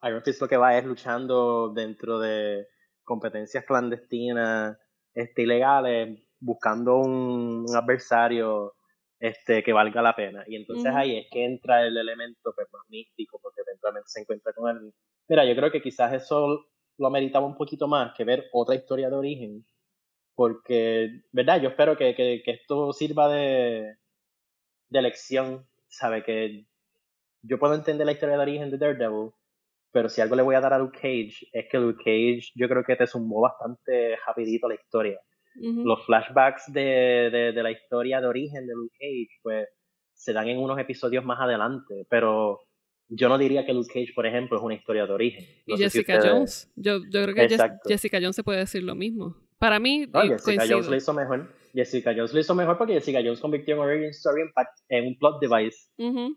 Iron Fist lo que va es luchando dentro de competencias clandestinas, este, ilegales, buscando un, un adversario este, que valga la pena. Y entonces ahí es que entra el elemento pues, más místico, porque eventualmente se encuentra con él. Mira, yo creo que quizás eso lo ameritaba un poquito más que ver otra historia de origen, porque, ¿verdad? Yo espero que, que, que esto sirva de, de lección, ¿sabe? Que yo puedo entender la historia de origen de Daredevil, pero si algo le voy a dar a Luke Cage, es que Luke Cage yo creo que te sumó bastante rapidito la historia los flashbacks de, de, de la historia de origen de Luke Cage, pues se dan en unos episodios más adelante, pero yo no diría que Luke Cage, por ejemplo, es una historia de origen. Y si Jessica ustedes- Jones. Yo, yo creo que Exacto. Jessica Jones se puede decir lo mismo. Para mí, No, Jessica coincido. Jones lo hizo mejor. Jessica Jones lo hizo mejor porque Jessica Jones convirtió en Origin Story en, en un plot device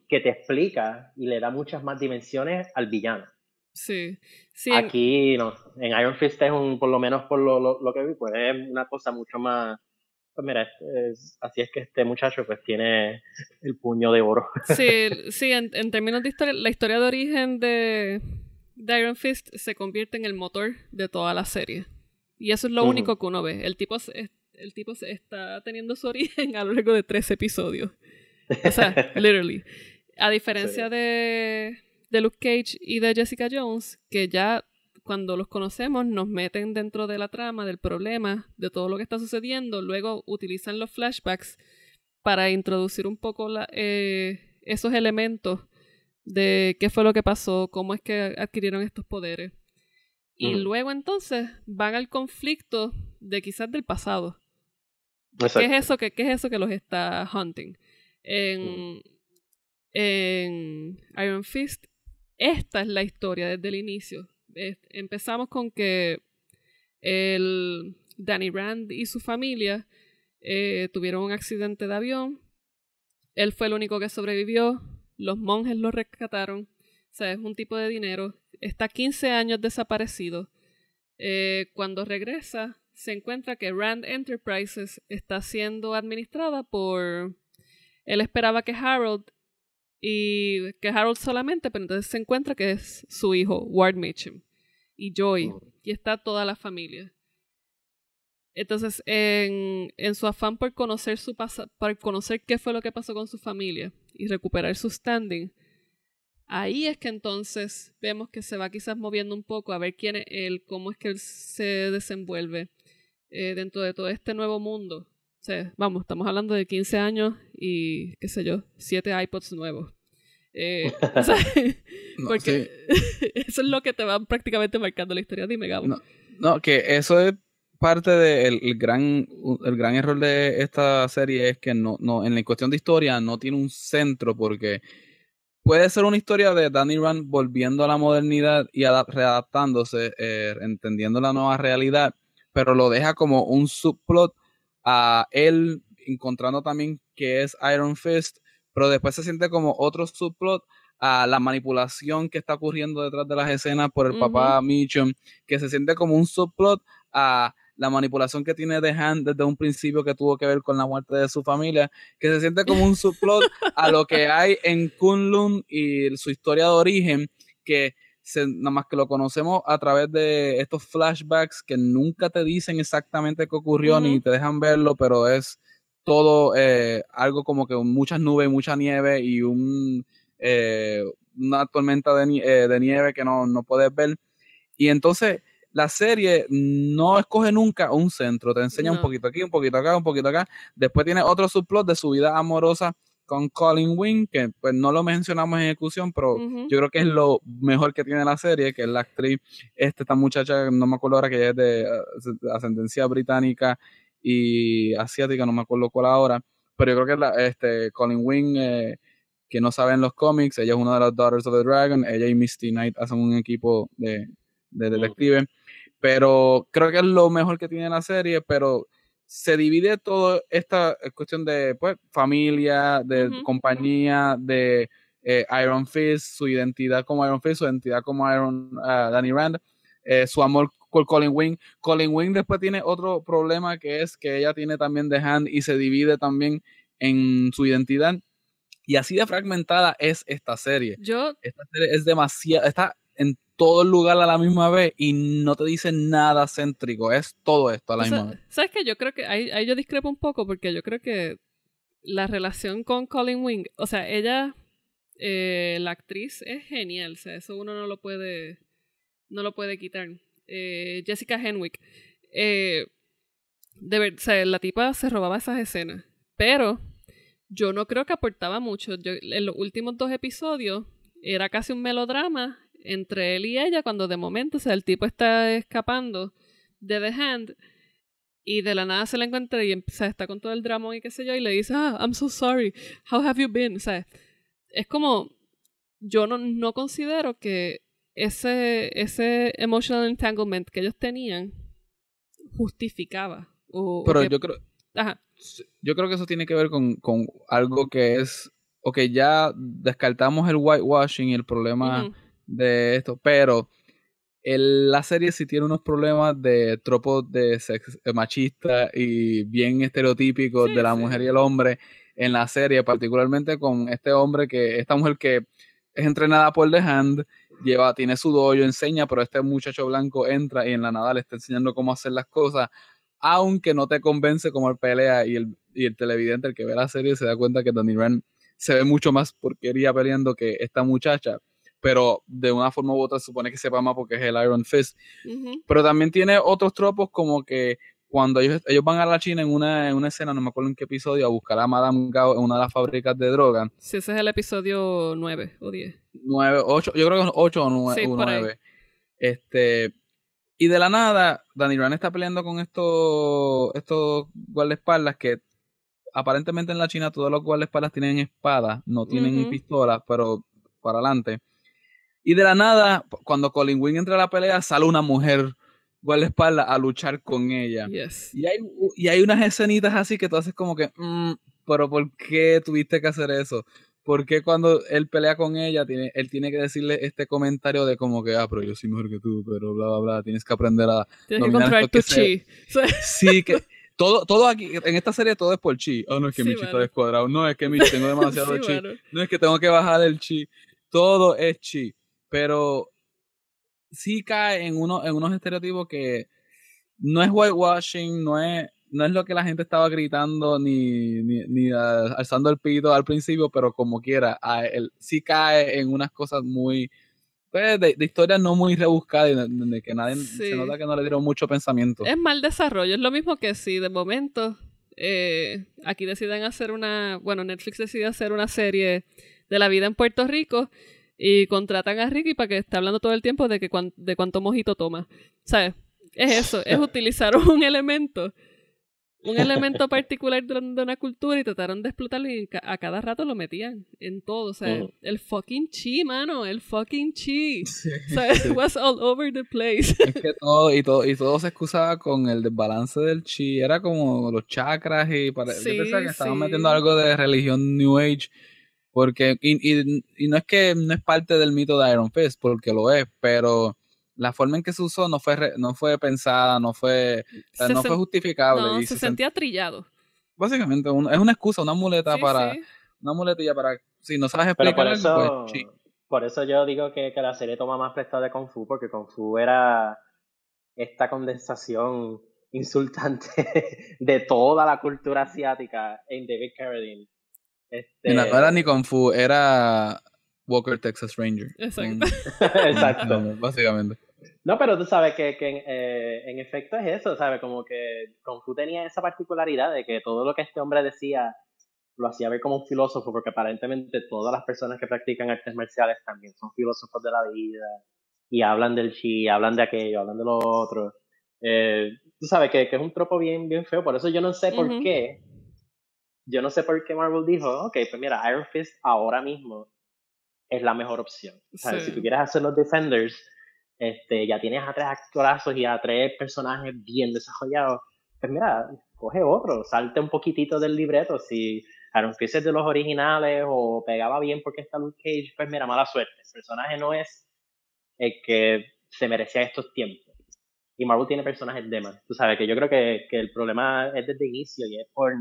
que te explica y le da muchas más dimensiones al villano. Sí. Sí, Aquí, no, en Iron Fist es un, por lo menos por lo, lo, lo que vi, pues es una cosa mucho más... Pues mira, es- así es que este muchacho pues tiene el puño de oro. Sí, sí en, en términos de historia, la historia de origen de, de Iron Fist se convierte en el motor de toda la serie. Y eso es lo único que uno ve. El tipo, se- el tipo se está teniendo su origen a lo largo de tres episodios. O sea, literally. A diferencia Sí. de, de Luke Cage y de Jessica Jones, que ya cuando los conocemos nos meten dentro de la trama, del problema, de todo lo que está sucediendo, luego utilizan los flashbacks para introducir un poco la- eh, esos elementos de qué fue lo que pasó, cómo es que adquirieron estos poderes. Y luego entonces van al conflicto de quizás del pasado. Exacto. ¿Qué es eso que, qué es eso que los está hunting? En, en Iron Fist, esta es la historia desde el inicio. Empezamos con que el Danny Rand y su familia eh, tuvieron un accidente de avión. Él fue el único que sobrevivió. Los monjes lo rescataron. O sea, es un tipo de dinero. Está 15 años desaparecido. Eh, cuando regresa, se encuentra que Rand Enterprises está siendo administrada por... Él esperaba que Harold y que Harold solamente, pero entonces se encuentra que es su hijo, Ward Mitchum, y Joy, y está toda la familia. Entonces, en, en su afán por conocer su por conocer qué fue lo que pasó con su familia y recuperar su standing, ahí es que entonces vemos que se va quizás moviendo un poco a ver quién es él, cómo es que él se desenvuelve eh, dentro de todo este nuevo mundo. O sea, vamos, estamos hablando de 15 años y, qué sé yo, 7 iPods nuevos. Eh, porque eso es lo que te va prácticamente marcando la historia. Dime, Gabo. No, no que eso es parte del gran, el gran error de esta serie es que no, no, en la cuestión de historia no tiene un centro porque puede ser una historia de Danny Rand volviendo a la modernidad y readaptándose, eh, entendiendo la nueva realidad, pero lo deja como un subplot a él encontrando también que es Iron Fist, pero después se siente como otro subplot a la manipulación que está ocurriendo detrás de las escenas por el papá Mitchum, que se siente como un subplot a la manipulación que tiene The Hand desde un principio que tuvo que ver con la muerte de su familia, que se siente como un subplot a lo que hay en Kunlun y su historia de origen, que se, nada más que lo conocemos a través de estos flashbacks que nunca te dicen exactamente qué ocurrió ni te dejan verlo, pero es todo eh, algo como que muchas nubes, mucha nieve y un, eh, una tormenta de, eh, de, nieve que no, no puedes ver. Y entonces la serie no escoge nunca un centro, te enseña un poquito aquí, un poquito acá, un poquito acá. Después tiene otro subplot de su vida amorosa con Colin Wing, que pues no lo mencionamos en ejecución, pero yo creo que es lo mejor que tiene la serie, que es la actriz, esta, muchacha, no me acuerdo ahora, que ella es de, ascendencia británica y asiática, no me acuerdo cuál ahora, pero yo creo que la, este, Colin Wing, eh, que no saben los cómics, ella es una de las Daughters of the Dragon, ella y Misty Knight hacen un equipo de, de detectives. Pero creo que es lo mejor que tiene la serie, pero se divide toda esta cuestión de pues, familia, de compañía, de eh, Iron Fist, su identidad como Iron Fist, su identidad como Iron uh, Danny Rand, eh, su amor con Colin Wing. Colin Wing después tiene otro problema que es que ella tiene también The Hand y se divide también en su identidad. Y así de fragmentada es esta serie. Yo. Esta serie es demasiado. Está en todo el lugar a la misma vez y no te dice nada céntrico, es todo esto a la misma vez. ¿Sabes qué? Yo creo que ahí, ahí, yo discrepo un poco porque yo creo que la relación con Colin Wing, o sea, ella, eh, la actriz es genial, o sea, eso uno no lo puede, no lo puede quitar. Eh, Jessica Henwick, eh, de ver, o sea, la tipa se robaba esas escenas, pero yo no creo que aportaba mucho. Yo, en los últimos dos episodios era casi un melodrama entre él y ella cuando de momento, o sea, el tipo está escapando de The Hand y de la nada se la encuentra y o está con todo el drama y qué sé yo y le dice, ah, I'm so sorry, how have you been? O sea, es como, yo no, no considero que ese, ese emotional entanglement que ellos tenían justificaba. O, Pero yo creo... Yo creo que eso tiene que ver con, con algo que es ok, ya descartamos el whitewashing y el problema de esto, pero la serie sí tiene unos problemas de tropos de sex, eh, machista y bien estereotípicos de la mujer y el hombre en la serie, particularmente con este hombre que, esta mujer que es entrenada por The Hand, lleva, tiene su dojo, enseña, pero este muchacho blanco entra y en la nada le está enseñando cómo hacer las cosas, aunque no te convence como el pelea y el, y el televidente, el que ve la serie, se da cuenta que Danny Rand se ve mucho más porquería peleando que esta muchacha pero de una forma u otra se supone que sepa más porque es el Iron Fist. Pero también tiene otros tropos como que cuando ellos, ellos van a la China en una, en una escena, no me acuerdo en qué episodio, a buscar a Madame Gao en una de las fábricas de droga. Sí, ese es el episodio 9 o 10. 9, 8, yo creo que es 8 o 9. Sí, 9. Este, y de la nada, Danny Rand está peleando con estos, estos guardaespaldas que aparentemente en la China todos los guardaespaldas tienen espadas, no tienen pistolas, pero para adelante. Y de la nada, cuando Colin Wing entra a la pelea, sale una mujer espalda a luchar con ella. Y, hay, y hay unas escenitas así que tú haces como que, mm, pero ¿por qué tuviste que hacer eso? ¿por qué cuando él pelea con ella, tiene, él tiene que decirle este comentario de como que, ah, pero yo soy mejor que tú, pero bla, bla, bla, tienes que aprender a... Tienes que controlar tu chi. Sí, que todo, todo aquí, en esta serie todo es por chi. Oh, no es que mi chi está descuadrado. No, es que mi tengo demasiado chi. No es que tengo que bajar el chi. Todo es chi. Pero sí cae en, uno, en unos estereotipos que no es whitewashing, no es, no es lo que la gente estaba gritando ni, ni, alzando el pito al principio, pero como quiera, sí cae en unas cosas muy pues, de, historias no muy rebuscadas y de, que nadie se nota que no le dieron mucho pensamiento. Es mal desarrollo, es lo mismo que si de momento eh, aquí deciden hacer una, bueno, Netflix decide hacer una serie de la vida en Puerto Rico y contratan a Ricky para que esté hablando todo el tiempo de que de cuánto mojito toma. ¿Sabes? Es eso, es utilizar un elemento un elemento particular de, una cultura y trataron de explotarlo y a cada rato lo metían en todo. O sea, el fucking chi, mano, el fucking chi. O sea, it was all over the place. Es que todo, y todo, y todo se excusaba con el desbalance del chi. Era como los chakras y para, yo pensaba que estaban metiendo algo de religión New Age. Porque, y, y, y no es que no es parte del mito de Iron Fist, porque lo es, pero la forma en que se usó no fue, no fue pensada, no fue, no fue justificable. No, se, sentía trillado. Básicamente, es una excusa, una muleta para. Una muletilla para. Si no sabes explicar por eso, pues, Por eso yo digo que, que, la serie toma más prestado de Kung Fu, porque Kung Fu era esta condensación insultante de toda la cultura asiática en David Carradine. Este... no era ni Kung Fu, era Walker Texas Ranger. Exacto. Exacto. básicamente. No, pero tú sabes que, que eh, en efecto es eso, ¿sabes? Como que Kung Fu tenía esa particularidad de que todo lo que este hombre decía lo hacía ver como un filósofo, porque aparentemente todas las personas que practican artes marciales también son filósofos de la vida y hablan del chi, hablan de aquello, hablan de lo otro. Eh, tú sabes que, que, es un tropo bien, bien feo, por eso yo no sé por qué. Yo no sé por qué Marvel dijo, ok, pues mira, Iron Fist ahora mismo es la mejor opción. Si tú quieres hacer los Defenders, este, ya tienes a tres actorazos y a tres personajes bien desarrollados, pues mira, coge otro, salte un poquitito del libreto. Si Aaron Fist es de los originales o pegaba bien porque está Luke Cage, pues mira, mala suerte. El personaje no es el que se merecía estos tiempos. Y Marvel tiene personajes de más. Tú sabes que yo creo que, que el problema es desde el inicio y es por.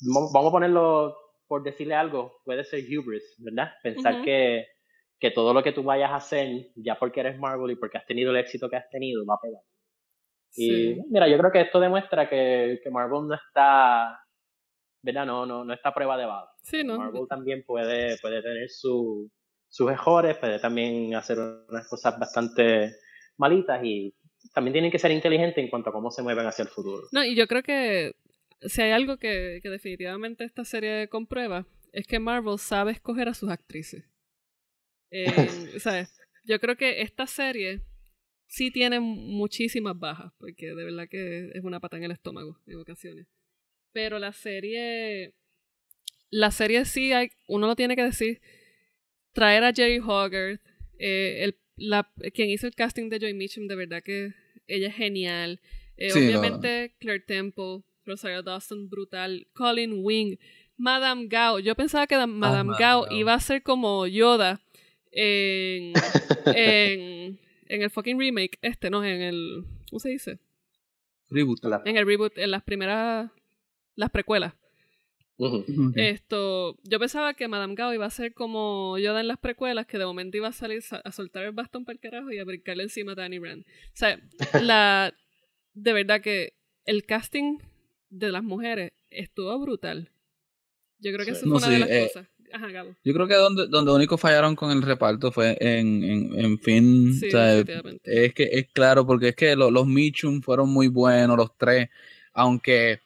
Vamos a ponerlo por decirle algo, puede ser hubris, ¿verdad? Pensar que, que todo lo que tú vayas a hacer, ya porque eres Marvel y porque has tenido el éxito que has tenido, va a pegar. Y mira, yo creo que esto demuestra que, que Marvel no está, ¿verdad? No, no, no está a prueba de bala. Sí, ¿no? Marvel también puede, puede tener su, sus mejores, puede también hacer unas cosas bastante malitas y también tienen que ser inteligentes en cuanto a cómo se mueven hacia el futuro. No, y yo creo que si hay algo que, que, definitivamente esta serie comprueba, es que Marvel sabe escoger a sus actrices. ¿sabes? Yo creo que esta serie sí tiene muchísimas bajas, porque de verdad que es una pata en el estómago en ocasiones. Pero la serie, la serie sí hay, uno lo tiene que decir, traer a Jerry Hogarth, eh, el, la, quien hizo el casting de Joy Mitchum, de verdad que ella es genial. Eh, obviamente Claire Temple, Rosario Dawson, brutal. Colin Wing. Madame Gao. Yo pensaba que ah, Madame, Gao, iba a ser como Yoda en, en, en, el fucking remake. Este, ¿no? En el. ¿Cómo se dice? Reboot. En el reboot, en las primeras. Las precuelas. Esto, yo pensaba que Madame Gao iba a ser como Yoda en las precuelas, que de momento iba a salir a soltar el bastón para el carajo y a brincarle encima a Danny Rand. O sea, la, de verdad que el casting de las mujeres estuvo brutal. Yo creo que eso fue una de las eh, cosas. Ajá, Yo creo que donde, donde único fallaron con el reparto fue en, en, en fin. Sí, es que es claro, porque es que los Michum fueron muy buenos, los tres. Aunque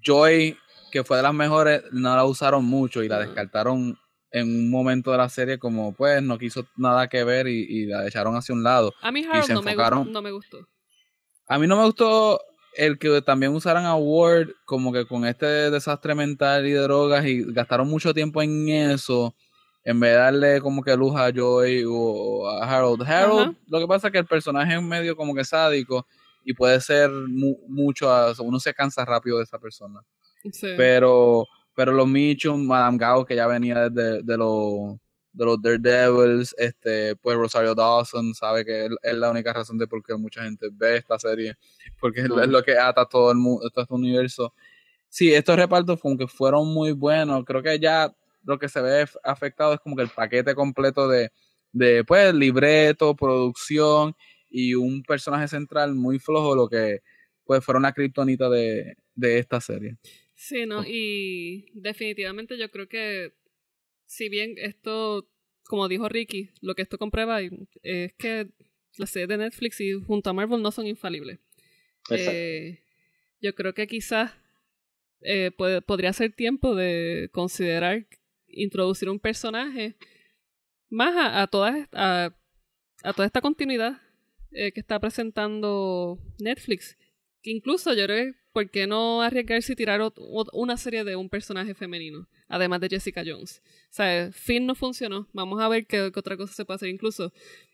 Joy, que fue de las mejores, no la usaron mucho y la descartaron en un momento de la serie como pues no quiso nada que ver y, la echaron hacia un lado. A mí Harold no, me gustó, no me gustó. A mí no me gustó el que también usaran a Ward como que con este desastre mental y de drogas y gastaron mucho tiempo en eso en vez de darle como que luz a Joy o a Harold. Harold, lo que pasa es que el personaje es medio como que sádico y puede ser mucho, uno se cansa rápido de esa persona. Pero pero los Mitchum, Madame Gao, que ya venía desde de los de los Daredevils, este, pues Rosario Dawson sabe que es la única razón de por qué mucha gente ve esta serie, porque es lo que ata todo el mundo, todo este universo. Sí, estos repartos como que fueron muy buenos, creo que ya lo que se ve afectado es como que el paquete completo de, de pues, libreto, producción y un personaje central muy flojo, lo que pues fueron una kriptonita de, de esta serie. Sí, no, y definitivamente yo creo que si bien esto, como dijo Ricky, lo que esto comprueba es que las series de Netflix y junto a Marvel no son infalibles. Eh, yo creo que quizás eh, podría ser tiempo de considerar introducir un personaje más a, toda, a, toda esta continuidad eh, que está presentando Netflix. Incluso yo creo ¿por qué no arriesgarse y tirar una serie de un personaje femenino? Además de Jessica Jones. O sea, Finn no funcionó. Vamos a ver qué, otra cosa se puede hacer. Incluso,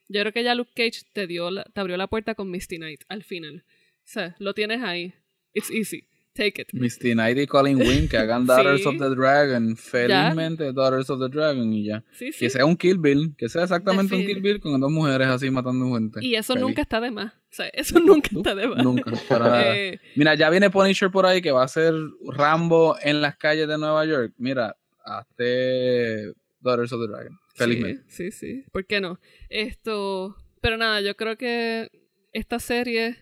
yo creo que ya Luke Cage te, dio te abrió la puerta con Misty Knight al final. O sea, lo tienes ahí. It's easy. Take it. Misty Knight y Colin Wing que hagan Daughters of the Dragon. Felizmente Daughters of the Dragon y ya. Que sea un Kill Bill. Que sea exactamente un Kill Bill con dos mujeres así matando gente. Y eso nunca está de más. O sea, eso nunca está de más. Nunca. Eh, Mira, ya viene Punisher por ahí que va a ser Rambo en las calles de Nueva York. Mira, hazte Daughters of the Dragon. Felizmente. Sí, sí, sí. ¿Por qué no? Esto. Pero nada, yo creo que esta serie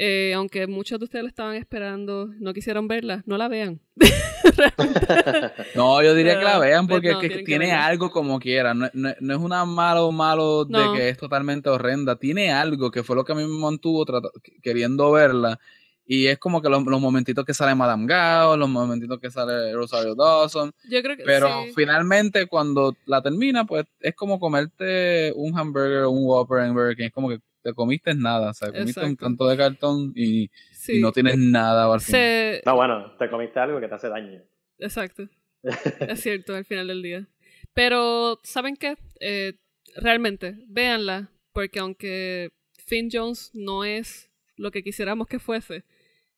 eh, aunque muchos de ustedes la estaban esperando, no quisieron verla, no la vean. no, yo diría que la vean porque tiene algo como quiera. No, es una malo malo de que es totalmente horrenda. Tiene algo que fue lo que a mí me mantuvo queriendo verla. Y es como que los, momentitos que sale Madame Gao, los momentitos que sale Rosario Dawson. Yo creo que Pero finalmente cuando la termina, pues es como comerte un hamburger o un Whopper en Burger King. Es como que te comiste nada, o sea, comiste un canto de cartón y, no tienes nada al final. No, bueno, te comiste algo que te hace daño. Exacto. es cierto, al final del día. Pero, ¿saben qué? Eh, realmente, véanla, porque aunque Finn Jones no es lo que quisiéramos que fuese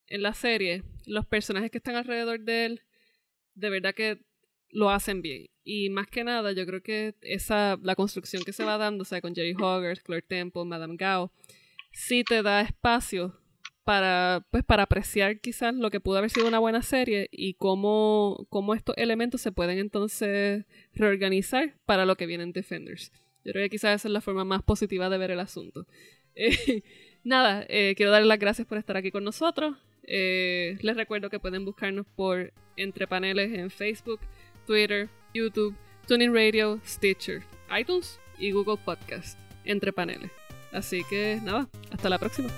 en la serie, los personajes que están alrededor de él, de verdad que lo hacen bien. Y más que nada, yo creo que esa, la construcción que se va dando, o sea, con Jerry Hoggers, Claire Temple, Madame Gao, sí te da espacio para, pues, para apreciar quizás lo que pudo haber sido una buena serie y cómo, cómo estos elementos se pueden entonces reorganizar para lo que viene en Defenders. Yo creo que quizás esa es la forma más positiva de ver el asunto. Eh, nada, eh, quiero darles las gracias por estar aquí con nosotros. Eh, les recuerdo que pueden buscarnos por Entre Paneles en Facebook, Twitter, YouTube, Tuning Radio, Stitcher, iTunes y Google Podcast, entre paneles. Así que nada, hasta la próxima.